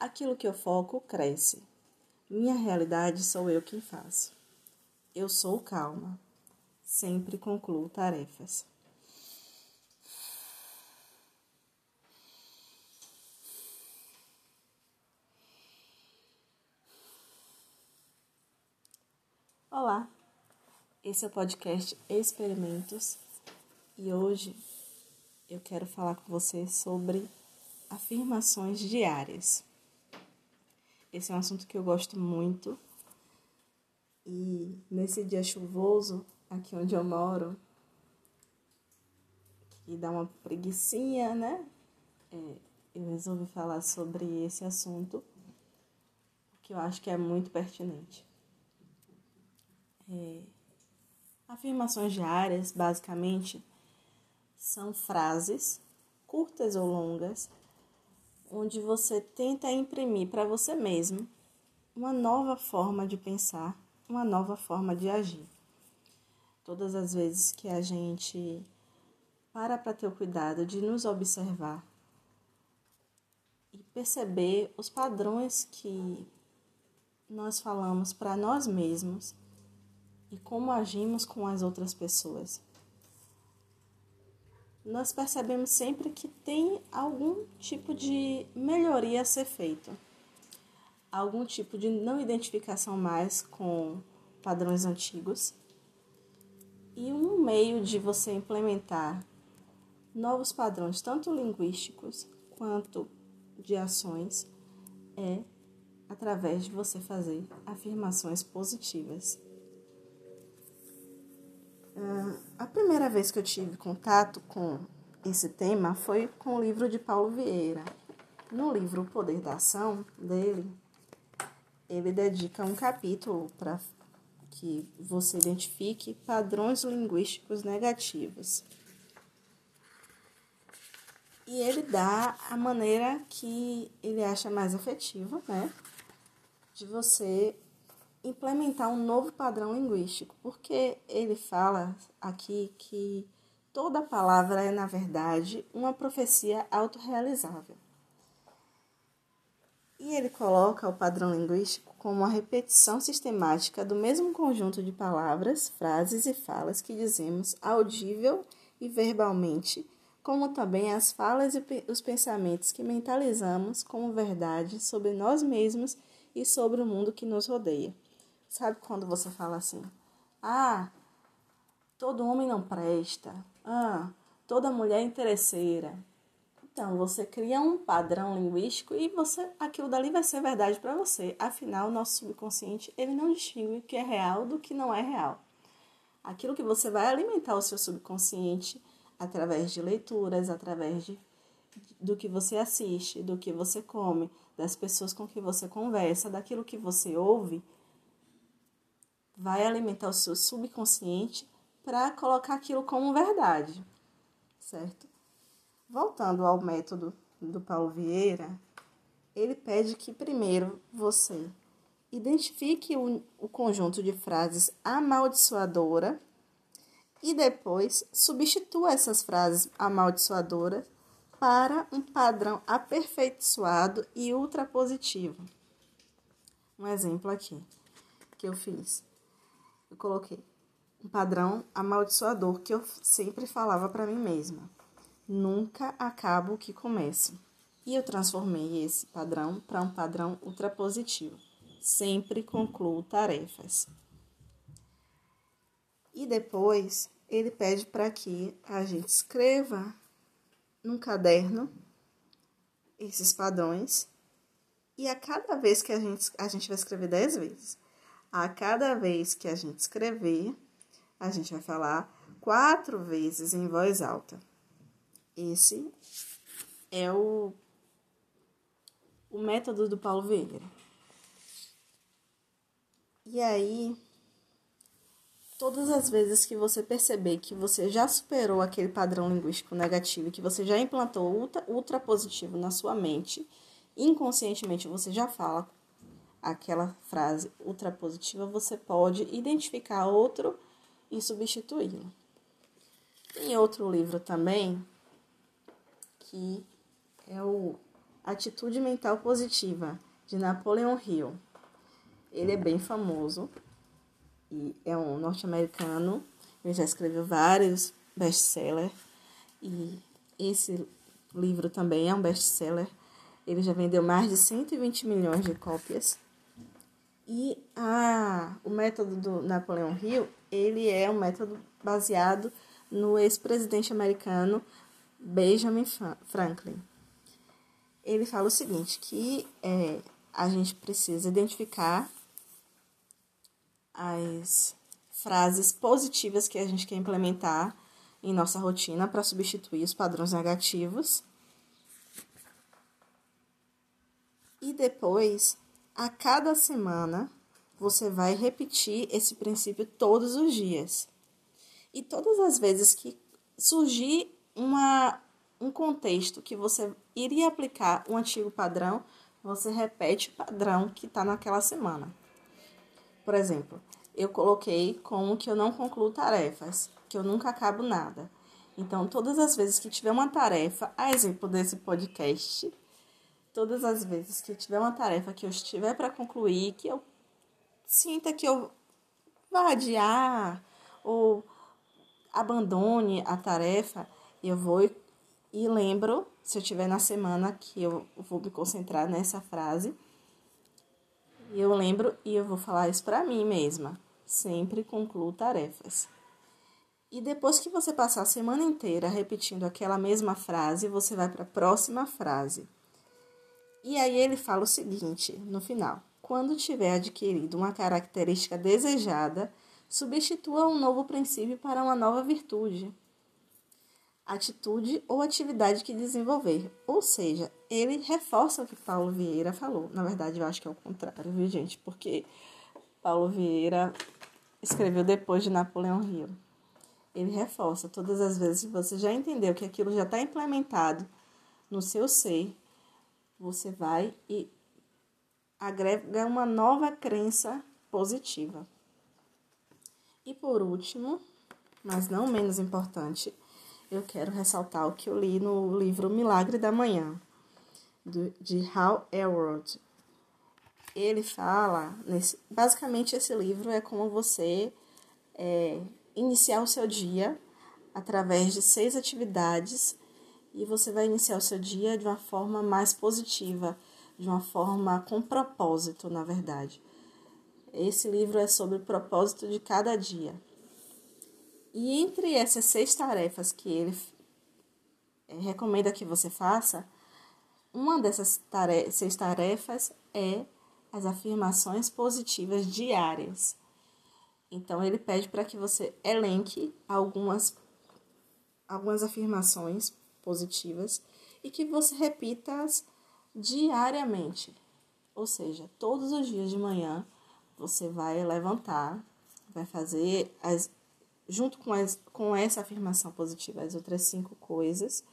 Aquilo que eu foco cresce. Minha realidade sou eu quem faço. Eu sou calma. Sempre concluo tarefas. Olá, esse é o podcast Experimentos e hoje eu quero falar com você sobre afirmações diárias. Esse é um assunto que eu gosto muito. E nesse dia chuvoso, aqui onde eu moro, que dá uma preguiçinha, né? É, eu resolvi falar sobre esse assunto, que eu acho que é muito pertinente. É, afirmações diárias, basicamente, são frases curtas ou longas onde você tenta imprimir para você mesmo uma nova forma de pensar, uma nova forma de agir. Todas as vezes que a gente para para ter o cuidado de nos observar e perceber os padrões que nós falamos para nós mesmos e como agimos com as outras pessoas nós percebemos sempre que tem algum tipo de melhoria a ser feito, algum tipo de não identificação mais com padrões antigos e um meio de você implementar novos padrões, tanto linguísticos quanto de ações, é através de você fazer afirmações positivas. Uh, a primeira vez que eu tive contato com esse tema foi com o livro de Paulo Vieira. No livro O Poder da Ação dele, ele dedica um capítulo para que você identifique padrões linguísticos negativos. E ele dá a maneira que ele acha mais efetiva, né? De você implementar um novo padrão linguístico, porque ele fala aqui que toda palavra é, na verdade, uma profecia autorrealizável. E ele coloca o padrão linguístico como uma repetição sistemática do mesmo conjunto de palavras, frases e falas que dizemos audível e verbalmente, como também as falas e os pensamentos que mentalizamos como verdade sobre nós mesmos e sobre o mundo que nos rodeia. Sabe quando você fala assim? Ah, todo homem não presta. Ah, toda mulher é interesseira. Então, você cria um padrão linguístico e você aquilo dali vai ser verdade para você. Afinal, o nosso subconsciente, ele não distingue o que é real do que não é real. Aquilo que você vai alimentar o seu subconsciente através de leituras, através de, do que você assiste, do que você come, das pessoas com que você conversa, daquilo que você ouve, vai alimentar o seu subconsciente para colocar aquilo como verdade, certo? Voltando ao método do Paulo Vieira, ele pede que primeiro você identifique o, o conjunto de frases amaldiçoadora e depois substitua essas frases amaldiçoadoras para um padrão aperfeiçoado e ultrapositivo. Um exemplo aqui que eu fiz eu coloquei um padrão amaldiçoador que eu sempre falava para mim mesma. Nunca acabo o que começo. E eu transformei esse padrão para um padrão ultrapositivo. Sempre concluo tarefas. E depois ele pede para que a gente escreva num caderno esses padrões. E a cada vez que a gente, a gente vai escrever dez vezes. A cada vez que a gente escrever, a gente vai falar quatro vezes em voz alta. Esse é o, o método do Paulo Vieira. E aí, todas as vezes que você perceber que você já superou aquele padrão linguístico negativo, que você já implantou ultra, ultra positivo na sua mente, inconscientemente você já fala aquela frase ultrapositiva, você pode identificar outro e substituí-lo. Tem outro livro também que é o Atitude Mental Positiva, de Napoleon Hill. Ele é bem famoso e é um norte-americano. Ele já escreveu vários best-sellers e esse livro também é um best-seller. Ele já vendeu mais de 120 milhões de cópias. E o método do Napoleão Hill, ele é um método baseado no ex-presidente americano Benjamin Franklin. Ele fala o seguinte, que é, a gente precisa identificar as frases positivas que a gente quer implementar em nossa rotina para substituir os padrões negativos. E depois, a cada semana, você vai repetir esse princípio todos os dias. E todas as vezes que surgir uma, um contexto que você iria aplicar um antigo padrão, você repete o padrão que está naquela semana. Por exemplo, eu coloquei como que eu não concluo tarefas, que eu nunca acabo nada. Então, todas as vezes que tiver uma tarefa, a exemplo desse podcast, todas as vezes que tiver uma tarefa que eu estiver para concluir, que eu sinta que eu vá adiar ou abandone a tarefa, eu vou e lembro, se eu tiver na semana que eu vou me concentrar nessa frase, eu lembro e eu vou falar isso para mim mesma. Sempre concluo tarefas. E depois que você passar a semana inteira repetindo aquela mesma frase, você vai para a próxima frase. E aí ele fala o seguinte no final: quando tiver adquirido uma característica desejada, substitua um novo princípio para uma nova virtude, atitude ou atividade que desenvolver. Ou seja, ele reforça o que Paulo Vieira falou. Na verdade, eu acho que é o contrário, viu, gente? Porque Paulo Vieira escreveu depois de Napoleão Hill. Ele reforça todas as vezes que você já entendeu que aquilo já está implementado no seu ser, você vai e agrega uma nova crença positiva. E por último, mas não menos importante, eu quero ressaltar o que eu li no livro Milagre da Manhã, de Hal Elrod. Ele fala, nesse, basicamente esse livro é como você é, iniciar o seu dia através de seis atividades e você vai iniciar o seu dia de uma forma mais positiva, de uma forma com propósito, na verdade. Esse livro é sobre o propósito de cada dia. E entre essas seis tarefas que ele eh, recomenda que você faça, uma dessas tarefas, seis tarefas é as afirmações positivas diárias. Então, ele pede para que você elenque algumas, algumas afirmações positivas e que você repita-as diariamente. Ou seja, todos os dias de manhã você vai levantar, vai fazer as junto com, as, com essa afirmação positiva as outras cinco coisas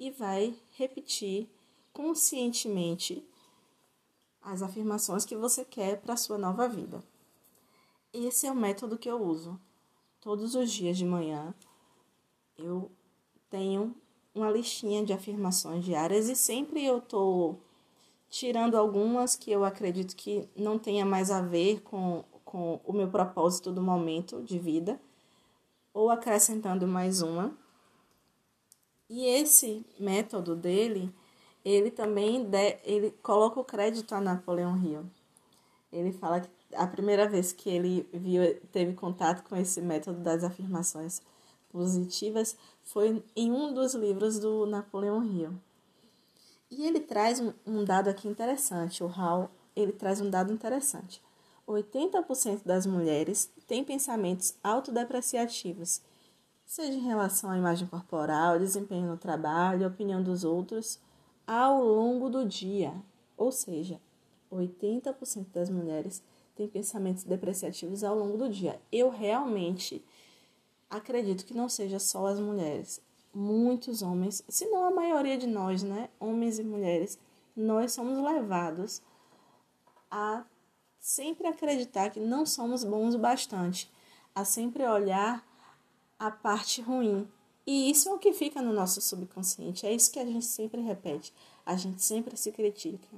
e vai repetir conscientemente as afirmações que você quer para a sua nova vida. Esse é o método que eu uso. Todos os dias de manhã eu tenho uma listinha de afirmações diárias e sempre eu estou tirando algumas que eu acredito que não tenha mais a ver com, com o meu propósito do momento de vida, ou acrescentando mais uma. E esse método dele, ele também de, ele coloca o crédito a Napoleão Hill. Ele fala que a primeira vez que ele viu, teve contato com esse método das afirmações positivas foi em um dos livros do Napoleão Hill. E ele traz um, dado aqui interessante, o Hall, ele traz um dado interessante. 80% das mulheres têm pensamentos autodepreciativos, seja em relação à imagem corporal, desempenho no trabalho, opinião dos outros, ao longo do dia. Ou seja, 80% das mulheres têm pensamentos depreciativos ao longo do dia. Eu realmente acredito que não seja só as mulheres. Muitos homens, se não a maioria de nós, né, homens e mulheres, nós somos levados a sempre acreditar que não somos bons o bastante, a sempre olhar a parte ruim. E isso é o que fica no nosso subconsciente, é isso que a gente sempre repete. A gente sempre se critica.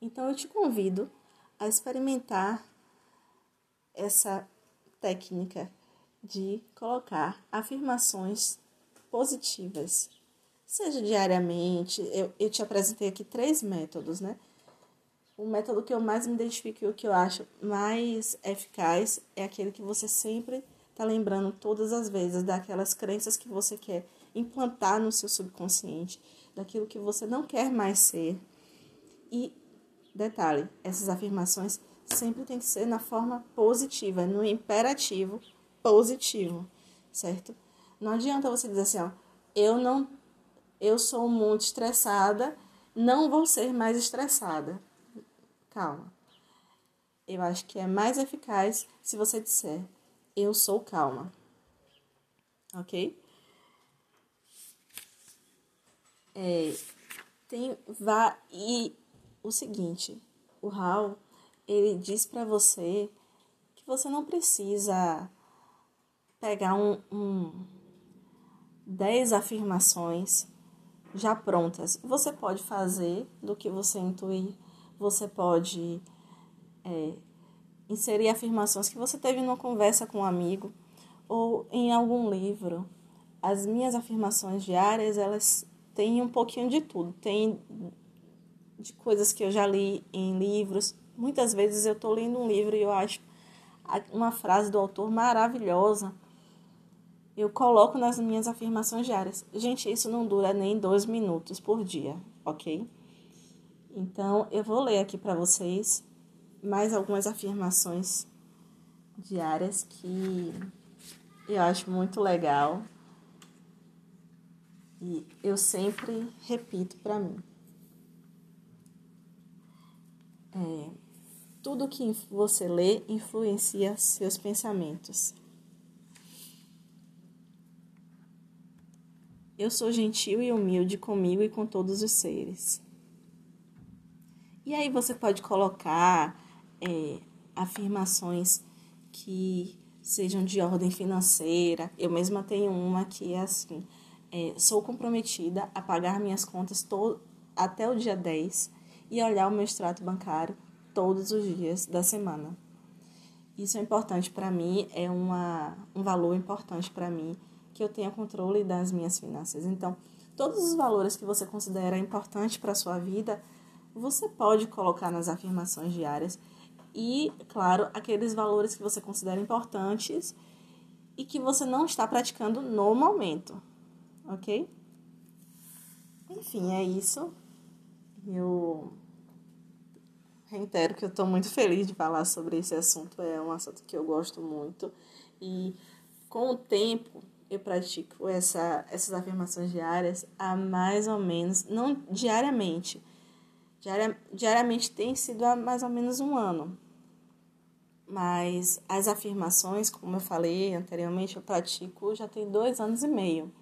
Então eu te convido a experimentar essa técnica de colocar afirmações positivas, seja diariamente. Eu, eu te apresentei aqui três métodos, né? O método que eu mais me identifico e o que eu acho mais eficaz é aquele que você sempre está lembrando todas as vezes daquelas crenças que você quer implantar no seu subconsciente, daquilo que você não quer mais ser. E detalhe, essas afirmações sempre tem que ser na forma positiva, no imperativo positivo, certo? Não adianta você dizer assim, ó, eu não eu sou muito estressada, não vou ser mais estressada. Calma. Eu acho que é mais eficaz se você disser eu sou calma. OK? É, tem vá e o seguinte, o Raul, ele diz para você que você não precisa pegar um, um 10 afirmações já prontas. Você pode fazer do que você intuir, você pode é, inserir afirmações que você teve numa conversa com um amigo ou em algum livro. As minhas afirmações diárias, elas têm um pouquinho de tudo. Tem de coisas que eu já li em livros. Muitas vezes eu estou lendo um livro e eu acho uma frase do autor maravilhosa eu coloco nas minhas afirmações diárias. Gente, isso não dura nem dois minutos por dia, ok? Então, eu vou ler aqui para vocês mais algumas afirmações diárias que eu acho muito legal e eu sempre repito para mim. É, tudo que você lê influencia seus pensamentos. Eu sou gentil e humilde comigo e com todos os seres. E aí você pode colocar é, afirmações que sejam de ordem financeira. Eu mesma tenho uma que é assim: é, sou comprometida a pagar minhas contas até o dia 10 e olhar o meu extrato bancário todos os dias da semana. Isso é importante para mim, é uma, um valor importante para mim que eu tenha controle das minhas finanças. Então, todos os valores que você considera importantes para a sua vida, você pode colocar nas afirmações diárias. E, claro, aqueles valores que você considera importantes e que você não está praticando no momento, ok? Enfim, é isso. Eu reitero que eu estou muito feliz de falar sobre esse assunto. É um assunto que eu gosto muito. E com o tempo, eu pratico essa, essas afirmações diárias há mais ou menos, não diariamente, diaria, diariamente tem sido há mais ou menos um ano. Mas as afirmações, como eu falei anteriormente, eu pratico já tem dois anos e meio.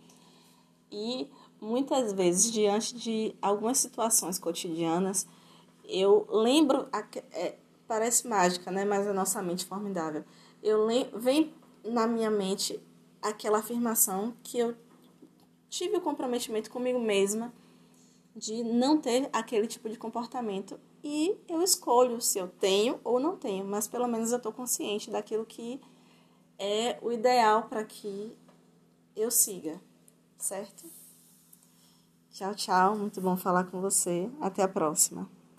E muitas vezes, diante de algumas situações cotidianas, eu lembro, é, parece mágica, né? Mas a nossa mente formidável. Eu lembro, vem na minha mente aquela afirmação que eu tive o comprometimento comigo mesma de não ter aquele tipo de comportamento e eu escolho se eu tenho ou não tenho, mas pelo menos eu estou consciente daquilo que é o ideal para que eu siga, certo? Tchau, tchau. Muito bom falar com você. Até a próxima.